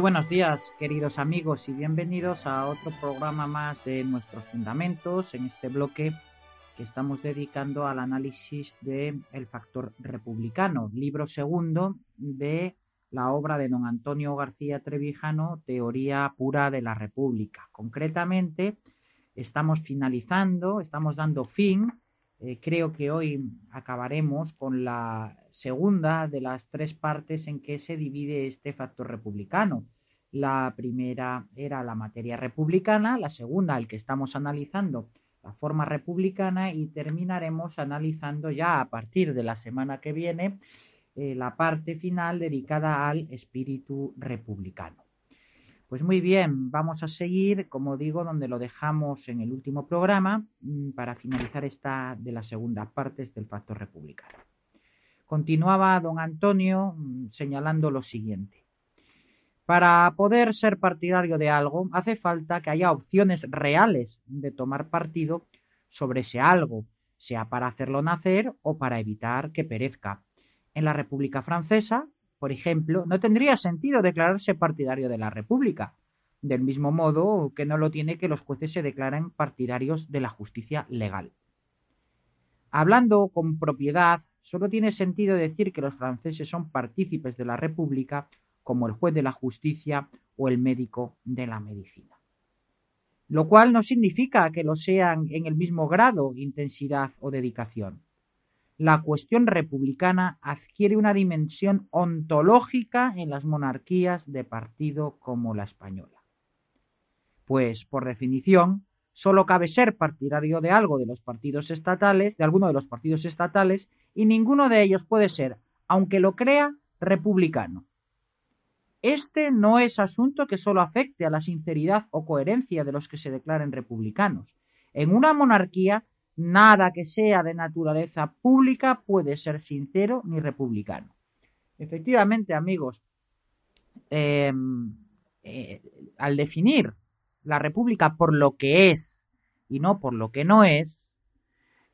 Buenos días, queridos amigos, y bienvenidos a otro programa más de nuestros fundamentos en este bloque que estamos dedicando al análisis de El factor republicano, libro segundo de la obra de don Antonio García Trevijano, Teoría pura de la República. Concretamente, estamos finalizando, estamos dando fin, eh, creo que hoy acabaremos con la segunda de las tres partes en que se divide este factor republicano. La primera era la materia republicana, la segunda, el que estamos analizando, la forma republicana y terminaremos analizando ya a partir de la semana que viene eh, la parte final dedicada al espíritu republicano. Pues muy bien, vamos a seguir, como digo, donde lo dejamos en el último programa mm, para finalizar esta de la segunda parte del factor republicano. Continuaba don Antonio mm, señalando lo siguiente. Para poder ser partidario de algo hace falta que haya opciones reales de tomar partido sobre ese algo, sea para hacerlo nacer o para evitar que perezca. En la República Francesa, por ejemplo, no tendría sentido declararse partidario de la República, del mismo modo que no lo tiene que los jueces se declaren partidarios de la justicia legal. Hablando con propiedad, solo tiene sentido decir que los franceses son partícipes de la República como el juez de la justicia o el médico de la medicina. Lo cual no significa que lo sean en el mismo grado, intensidad o dedicación. La cuestión republicana adquiere una dimensión ontológica en las monarquías de partido como la española. Pues, por definición, solo cabe ser partidario de algo de los partidos estatales, de alguno de los partidos estatales, y ninguno de ellos puede ser, aunque lo crea, republicano. Este no es asunto que solo afecte a la sinceridad o coherencia de los que se declaren republicanos. En una monarquía, nada que sea de naturaleza pública puede ser sincero ni republicano. Efectivamente, amigos, em, eh, al definir la república por lo que es y no por lo que no es,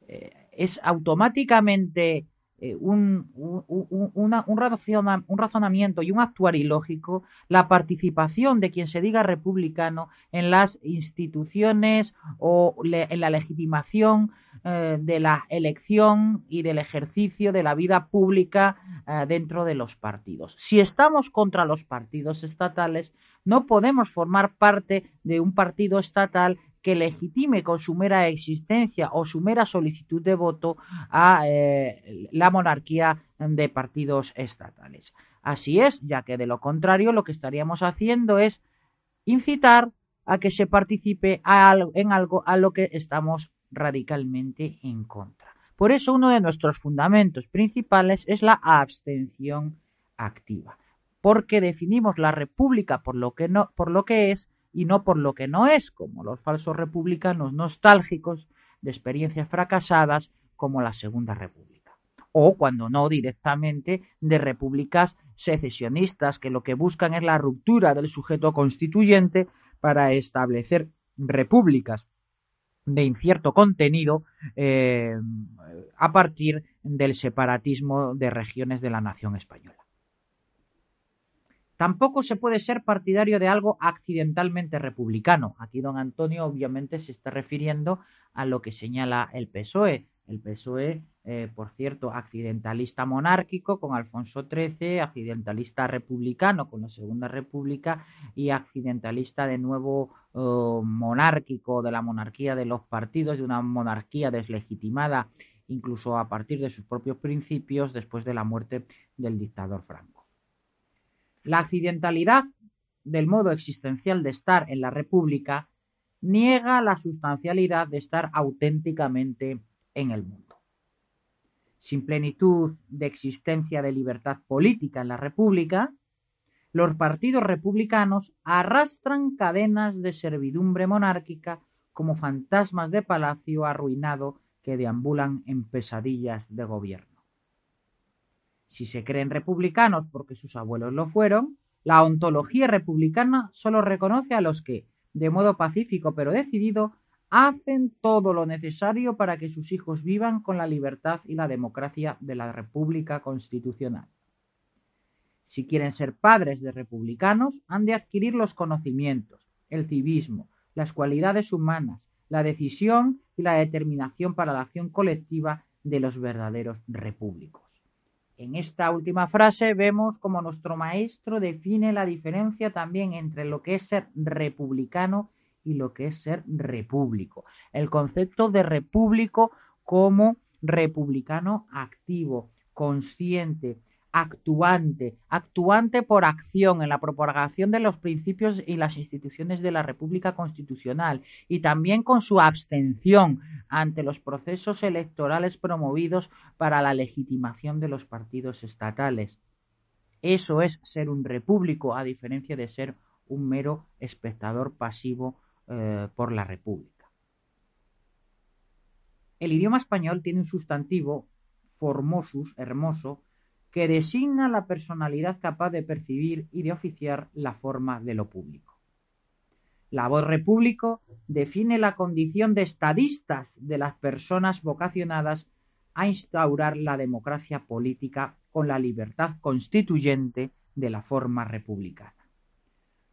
eh, es automáticamente eh, un, un, razonamiento y un actuar ilógico la participación de quien se diga republicano en las instituciones o en la legitimación eh, de la elección y del ejercicio de la vida pública eh, dentro de los partidos. Si estamos contra los partidos estatales, no podemos formar parte de un partido estatal que legitime con su mera existencia o su mera solicitud de voto a eh, la monarquía de partidos estatales. Así es, ya que de lo contrario lo que estaríamos haciendo es incitar a que se participe en algo a lo que estamos radicalmente en contra. Por eso uno de nuestros fundamentos principales es la abstención activa, porque definimos la república por lo que no por lo que es y no por lo que no es, como los falsos republicanos nostálgicos de experiencias fracasadas como la Segunda República. O, cuando no, directamente de repúblicas secesionistas que lo que buscan es la ruptura del sujeto constituyente para establecer repúblicas de incierto contenido eh, a partir del separatismo de regiones de la nación española. Tampoco se puede ser partidario de algo accidentalmente republicano. Aquí don Antonio obviamente se está refiriendo a lo que señala el PSOE. El PSOE, eh, por cierto, accidentalista monárquico con Alfonso XIII, accidentalista republicano con la Segunda República y accidentalista de nuevo eh, monárquico de la monarquía de los partidos, de una monarquía deslegitimada incluso a partir de sus propios principios después de la muerte del dictador Franco. La accidentalidad del modo existencial de estar en la República niega la sustancialidad de estar auténticamente en el mundo. Sin plenitud de existencia de libertad política en la República, los partidos republicanos arrastran cadenas de servidumbre monárquica como fantasmas de palacio arruinado que deambulan en pesadillas de gobierno. Si se creen republicanos porque sus abuelos lo fueron, la ontología republicana solo reconoce a los que, de modo pacífico pero decidido, hacen todo lo necesario para que sus hijos vivan con la libertad y la democracia de la República Constitucional. Si quieren ser padres de republicanos, han de adquirir los conocimientos, el civismo, las cualidades humanas, la decisión y la determinación para la acción colectiva de los verdaderos repúblicos. En esta última frase vemos como nuestro maestro define la diferencia también entre lo que es ser republicano y lo que es ser repúblico. El concepto de repúblico como republicano activo, consciente, actuante, actuante por acción en la propagación de los principios y las instituciones de la República Constitucional y también con su abstención ante los procesos electorales promovidos para la legitimación de los partidos estatales. Eso es ser un repúblico a diferencia de ser un mero espectador pasivo eh, por la República. El idioma español tiene un sustantivo formosus, hermoso, que designa la personalidad capaz de percibir y de oficiar la forma de lo público. La voz repúblico define la condición de estadistas de las personas vocacionadas a instaurar la democracia política con la libertad constituyente de la forma republicana.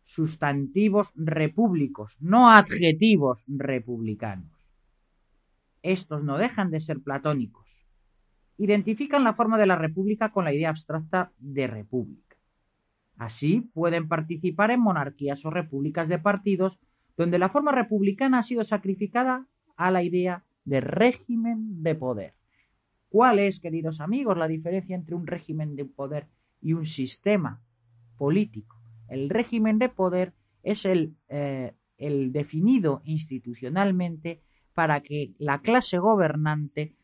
Sustantivos repúblicos, no adjetivos republicanos. Estos no dejan de ser platónicos identifican la forma de la república con la idea abstracta de república. Así pueden participar en monarquías o repúblicas de partidos donde la forma republicana ha sido sacrificada a la idea de régimen de poder. ¿Cuál es, queridos amigos, la diferencia entre un régimen de poder y un sistema político? El régimen de poder es el, eh, el definido institucionalmente para que la clase gobernante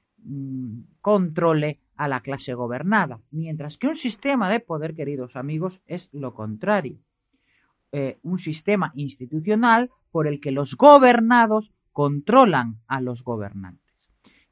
controle a la clase gobernada, mientras que un sistema de poder, queridos amigos, es lo contrario. Eh, un sistema institucional por el que los gobernados controlan a los gobernantes.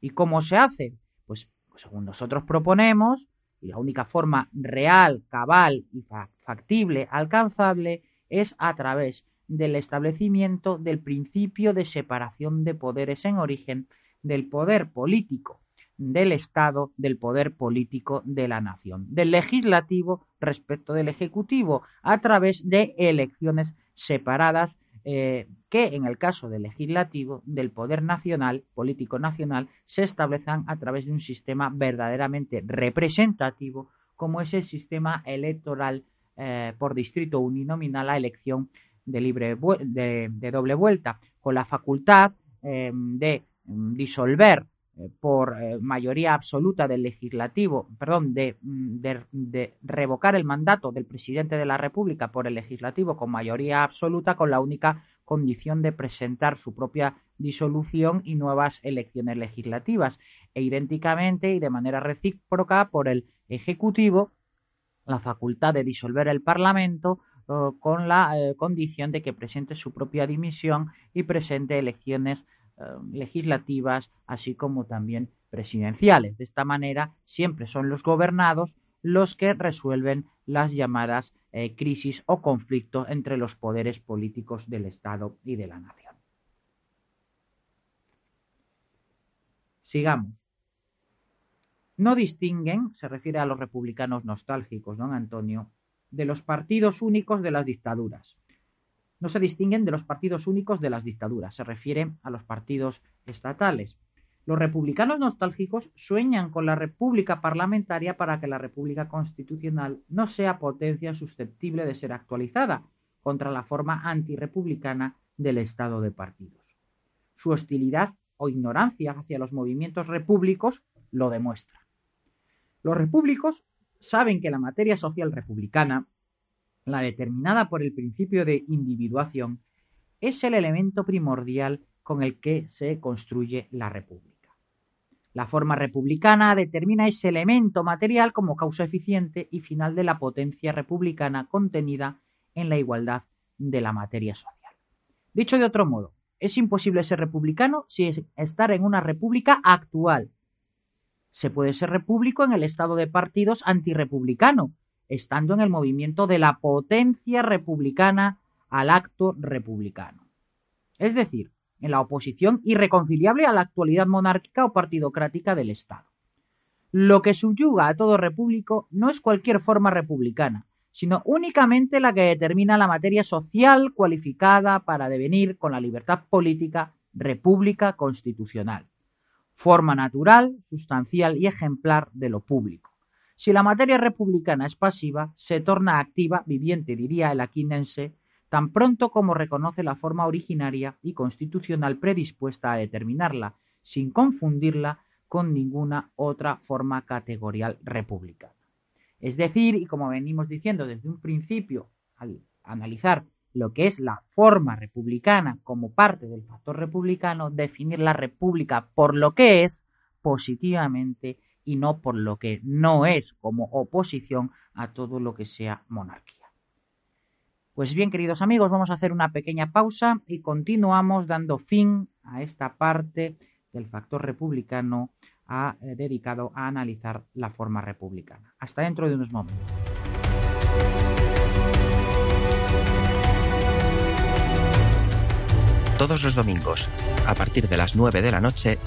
¿Y cómo se hace? Pues, pues según nosotros proponemos, y la única forma real, cabal y factible, alcanzable, es a través del establecimiento del principio de separación de poderes en origen del poder político del Estado, del poder político de la nación, del legislativo respecto del ejecutivo, a través de elecciones separadas eh, que en el caso del legislativo, del poder nacional, político nacional, se establezcan a través de un sistema verdaderamente representativo, como es el sistema electoral eh, por distrito uninominal a elección de, libre de, doble vuelta, con la facultad eh, de disolver eh, por eh, mayoría absoluta del legislativo, perdón, mm, de, revocar el mandato del presidente de la República por el legislativo con mayoría absoluta con la única condición de presentar su propia disolución y nuevas elecciones legislativas. E idénticamente y de manera recíproca por el ejecutivo la facultad de disolver el Parlamento con la eh, condición de que presente su propia dimisión y presente elecciones eh, legislativas, así como también presidenciales. De esta manera, siempre son los gobernados los que resuelven las llamadas eh, crisis o conflictos entre los poderes políticos del Estado y de la nación. Sigamos. No distinguen, se refiere a los republicanos nostálgicos, don Antonio, de los partidos únicos de las dictaduras. No se distinguen de los partidos únicos de las dictaduras, se refiere a los partidos estatales. Los republicanos nostálgicos sueñan con la república parlamentaria para que la república constitucional no sea potencia susceptible de ser actualizada contra la forma antirepublicana del estado de partidos. Su hostilidad o ignorancia hacia los movimientos repúblicos lo demuestra. Los repúblicos saben que la materia social republicana, la determinada por el principio de individuación, es el elemento primordial con el que se construye la república. La forma republicana determina ese elemento material como causa eficiente y final de la potencia republicana contenida en la igualdad de la materia social. Dicho de otro modo, es imposible ser republicano sin estar en una república actual. Se puede ser repúblico en el estado de partidos antirepublicano, estando en el movimiento de la potencia republicana al acto republicano. Es decir, en la oposición irreconciliable a la actualidad monárquica o partidocrática del Estado. Lo que subyuga a todo repúblico no es cualquier forma republicana, sino únicamente la que determina la materia social cualificada para devenir con la libertad política república constitucional, forma natural, sustancial y ejemplar de lo público. Si la materia republicana es pasiva, se torna activa, viviente, diría el aquinense, tan pronto como reconoce la forma originaria y constitucional predispuesta a determinarla, sin confundirla con ninguna otra forma categorial republicana. Es decir, y como venimos diciendo desde un principio, al analizar lo que es la forma republicana como parte del factor republicano, definir la república por lo que es positivamente y no por lo que no es como oposición a todo lo que sea monarquía. Pues bien, queridos amigos, vamos a hacer una pequeña pausa y continuamos dando fin a esta parte del factor republicano eh, dedicado a analizar la forma republicana. Hasta dentro de unos momentos. Todos los domingos, a partir de las 9 de la noche,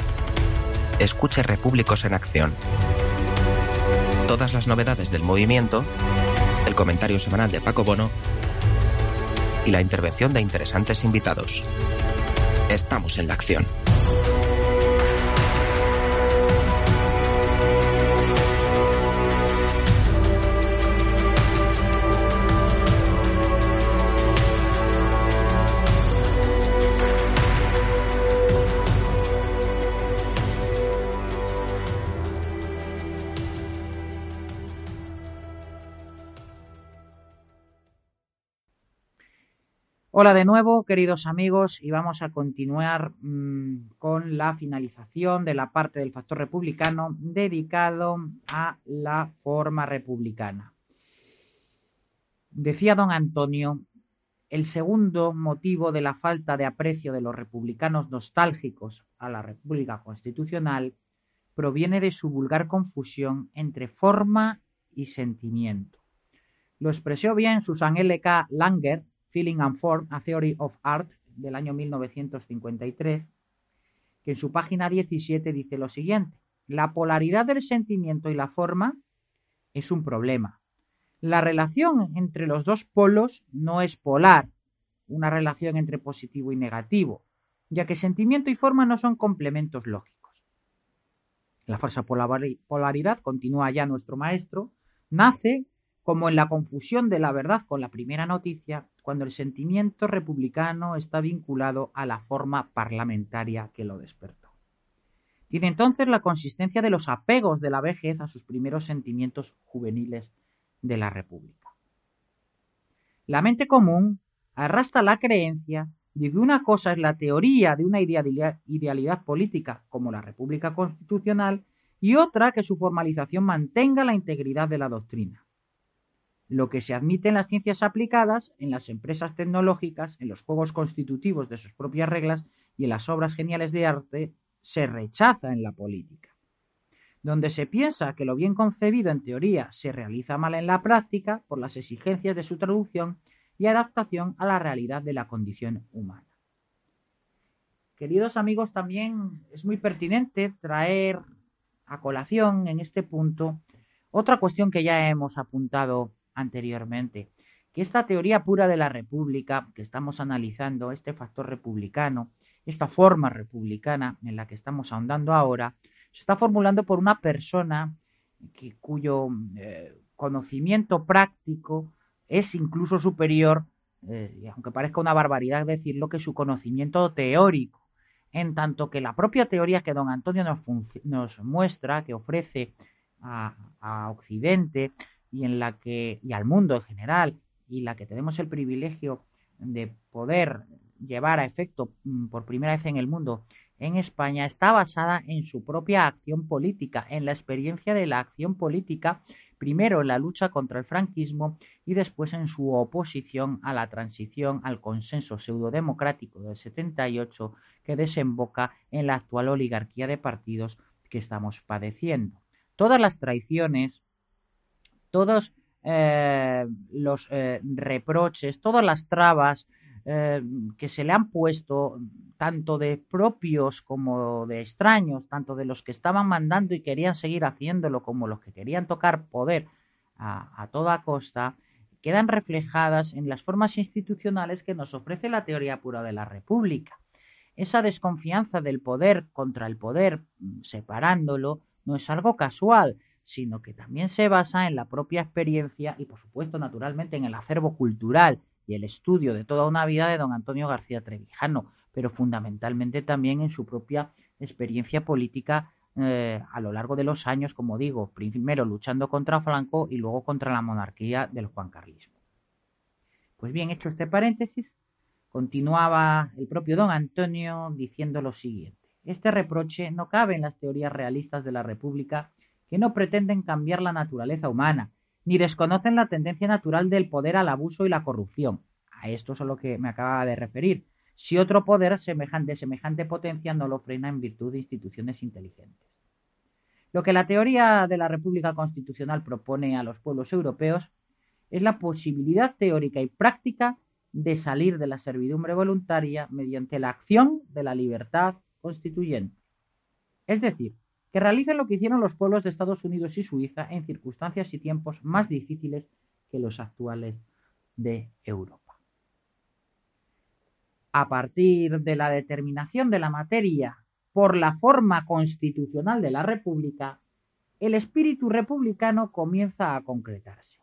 escuche Repúblicos en Acción. Todas las novedades del movimiento, el comentario semanal de Paco Bono y la intervención de interesantes invitados. Estamos en la acción. Hola de nuevo, queridos amigos, y vamos a continuar mm, con la finalización de la parte del factor republicano dedicado a la forma republicana. Decía don Antonio, el segundo motivo de la falta de aprecio de los republicanos nostálgicos a la República Constitucional proviene de su vulgar confusión entre forma y sentimiento. Lo expresó bien Susan L. K. Langer Feeling and Form, A Theory of Art, del año 1953, que en su página 17 dice lo siguiente. La polaridad del sentimiento y la forma es un problema. La relación entre los dos polos no es polar, una relación entre positivo y negativo, ya que sentimiento y forma no son complementos lógicos. La falsa polaridad, continúa ya nuestro maestro, nace como en la confusión de la verdad con la primera noticia, cuando el sentimiento republicano está vinculado a la forma parlamentaria que lo despertó. Tiene entonces la consistencia de los apegos de la vejez a sus primeros sentimientos juveniles de la República. La mente común arrastra la creencia de que una cosa es la teoría de una idealidad, política como la República Constitucional y otra que su formalización mantenga la integridad de la doctrina lo que se admite en las ciencias aplicadas, en las empresas tecnológicas, en los juegos constitutivos de sus propias reglas y en las obras geniales de arte, se rechaza en la política. Donde se piensa que lo bien concebido en teoría se realiza mal en la práctica por las exigencias de su traducción y adaptación a la realidad de la condición humana. Queridos amigos, también es muy pertinente traer a colación en este punto otra cuestión que ya hemos apuntado anteriormente, que esta teoría pura de la República que estamos analizando, este factor republicano, esta forma republicana en la que estamos ahondando ahora, se está formulando por una persona que, cuyo eh, conocimiento práctico es incluso superior, eh, aunque parezca una barbaridad decirlo, que su conocimiento teórico, en tanto que la propia teoría que don Antonio nos, nos muestra, que ofrece a, a, Occidente y en la que y al mundo en general y la que tenemos el privilegio de poder llevar a efecto mm, por primera vez en el mundo en España está basada en su propia acción política, en la experiencia de la acción política, primero en la lucha contra el franquismo y después en su oposición a la transición al consenso pseudodemocrático del 78 que desemboca en la actual oligarquía de partidos que estamos padeciendo. Todas las traiciones, todos eh, los eh, reproches, todas las trabas, eh, que se le han puesto tanto de propios como de extraños, tanto de los que estaban mandando y querían seguir haciéndolo como los que querían tocar poder a, a toda costa, quedan reflejadas en las formas institucionales que nos ofrece la teoría pura de la República. Esa desconfianza del poder contra el poder, separándolo, no es algo casual, sino que también se basa en la propia experiencia y, por supuesto, naturalmente, en el acervo cultural y el estudio de toda una vida de don Antonio García Trevijano, pero fundamentalmente también en su propia experiencia política eh, a lo largo de los años, como digo, primero luchando contra Franco y luego contra la monarquía del juancarlismo. Pues bien, hecho este paréntesis, continuaba el propio don Antonio diciendo lo siguiente. Este reproche no cabe en las teorías realistas de la República que no pretenden cambiar la naturaleza humana, ni desconocen la tendencia natural del poder al abuso y la corrupción. A esto es a lo que me acababa de referir. Si otro poder semejante, semejante potencia no lo frena en virtud de instituciones inteligentes. Lo que la teoría de la República Constitucional propone a los pueblos europeos es la posibilidad teórica y práctica de salir de la servidumbre voluntaria mediante la acción de la libertad constituyente. Es decir, que realicen lo que hicieron los pueblos de Estados Unidos y Suiza en circunstancias y tiempos más difíciles que los actuales de Europa. A partir de la determinación de la materia por la forma constitucional de la República, el espíritu republicano comienza a concretarse.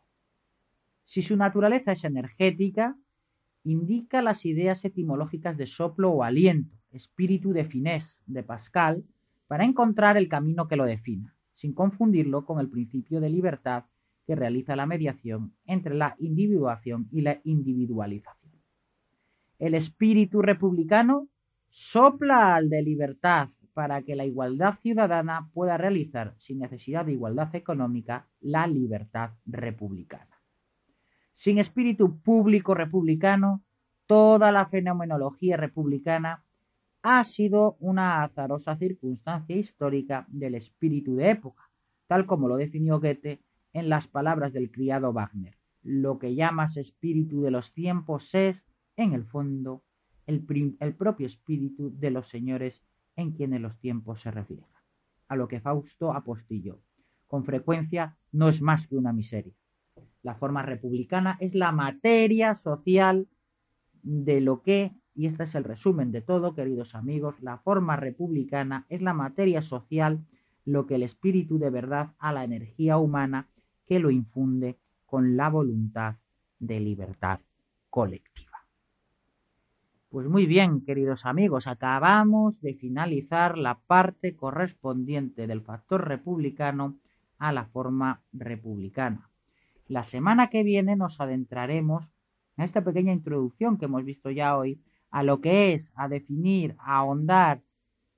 Si su naturaleza es energética, indica las ideas etimológicas de soplo o aliento, espíritu de finés de Pascal, para encontrar el camino que lo defina, sin confundirlo con el principio de libertad que realiza la mediación entre la individuación y la individualización. El espíritu republicano sopla al de libertad para que la igualdad ciudadana pueda realizar, sin necesidad de igualdad económica, la libertad republicana. Sin espíritu público republicano, toda la fenomenología republicana ha sido una azarosa circunstancia histórica del espíritu de época, tal como lo definió Goethe en las palabras del criado Wagner. Lo que llamas espíritu de los tiempos es, en el fondo, el, propio espíritu de los señores en quienes los tiempos se reflejan. A lo que Fausto apostilló. Con frecuencia no es más que una miseria. La forma republicana es la materia social de lo que y este es el resumen de todo, queridos amigos, la forma republicana es la materia social, lo que el espíritu de verdad a la energía humana que lo infunde con la voluntad de libertad colectiva. Pues muy bien, queridos amigos, acabamos de finalizar la parte correspondiente del factor republicano a la forma republicana. La semana que viene nos adentraremos en esta pequeña introducción que hemos visto ya hoy a lo que es, a definir, a ahondar,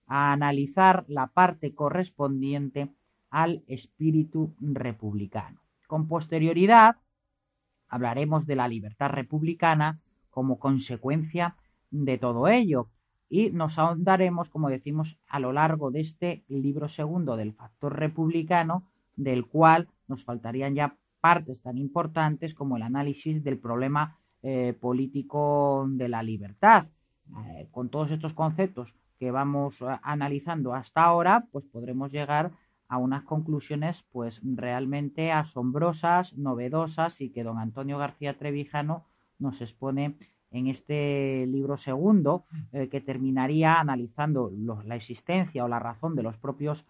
a analizar la parte correspondiente al espíritu republicano. Con posterioridad hablaremos de la libertad republicana como consecuencia de todo ello y nos ahondaremos, como decimos, a lo largo de este libro segundo del factor republicano, del cual nos faltarían ya partes tan importantes como el análisis del problema eh, político de la libertad. Eh, con todos estos conceptos que vamos eh, analizando hasta ahora, pues podremos llegar a unas conclusiones pues realmente asombrosas, novedosas y que don Antonio García Trevijano nos expone en este libro segundo, que terminaría analizando la existencia o la razón de los propios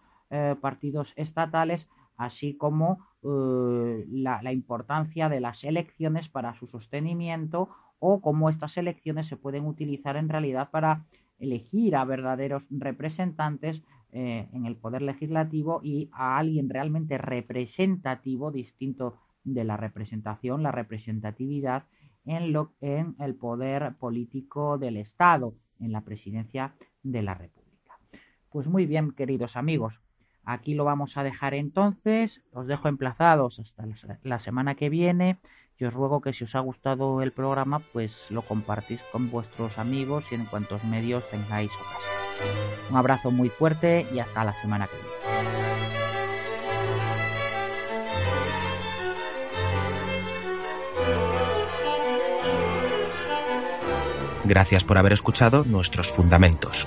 partidos estatales, así como eh, la, importancia de las elecciones para su sostenimiento o cómo estas elecciones se pueden utilizar en realidad para elegir a verdaderos representantes en el poder legislativo y a alguien realmente representativo, distinto de la representación, la representatividad en, en el poder político del Estado, en la presidencia de la República. Pues muy bien, queridos amigos, aquí lo vamos a dejar entonces. Os dejo emplazados hasta la semana que viene. Y os ruego que si os ha gustado el programa, pues lo compartís con vuestros amigos y en cuantos medios tengáis ocasión. Un abrazo muy fuerte y hasta la semana que viene. Gracias por haber escuchado nuestros fundamentos.